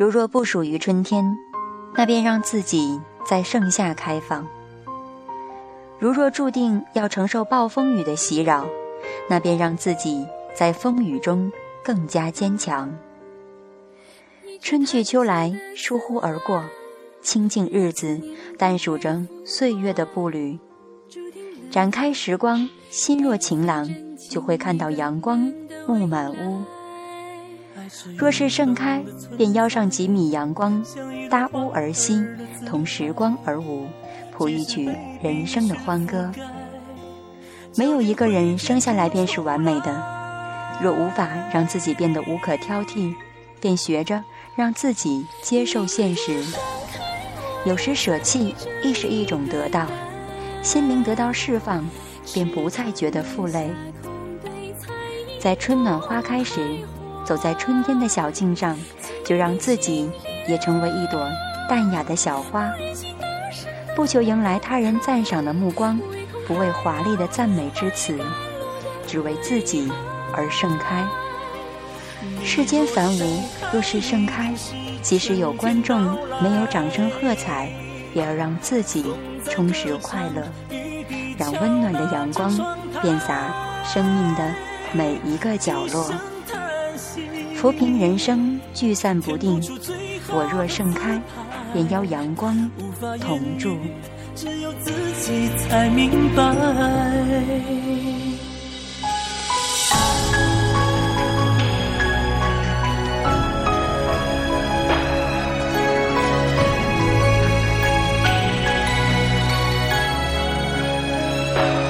如若不属于春天，那便让自己在盛夏开放；如若注定要承受暴风雨的袭扰，那便让自己在风雨中更加坚强。春去秋来，疏忽而过，清静日子，淡数着岁月的步履。展开时光，心若晴朗，就会看到阳光木满屋。若是盛开，便邀上几米阳光，搭屋而息，同时光而舞，谱一曲人生的欢歌。没有一个人生下来便是完美的，若无法让自己变得无可挑剔，便学着让自己接受现实。有时舍弃亦是一种得到，心灵得到释放，便不再觉得负累。在春暖花开时。走在春天的小径上，就让自己也成为一朵淡雅的小花，不求迎来他人赞赏的目光，不为华丽的赞美之词，只为自己而盛开。世间繁芜，若是盛开，即使有观众没有掌声喝彩，也要让自己充实快乐，让温暖的阳光遍洒生命的每一个角落。浮萍人生聚散不定，我若盛开，便邀阳光同住。只有自己才明白。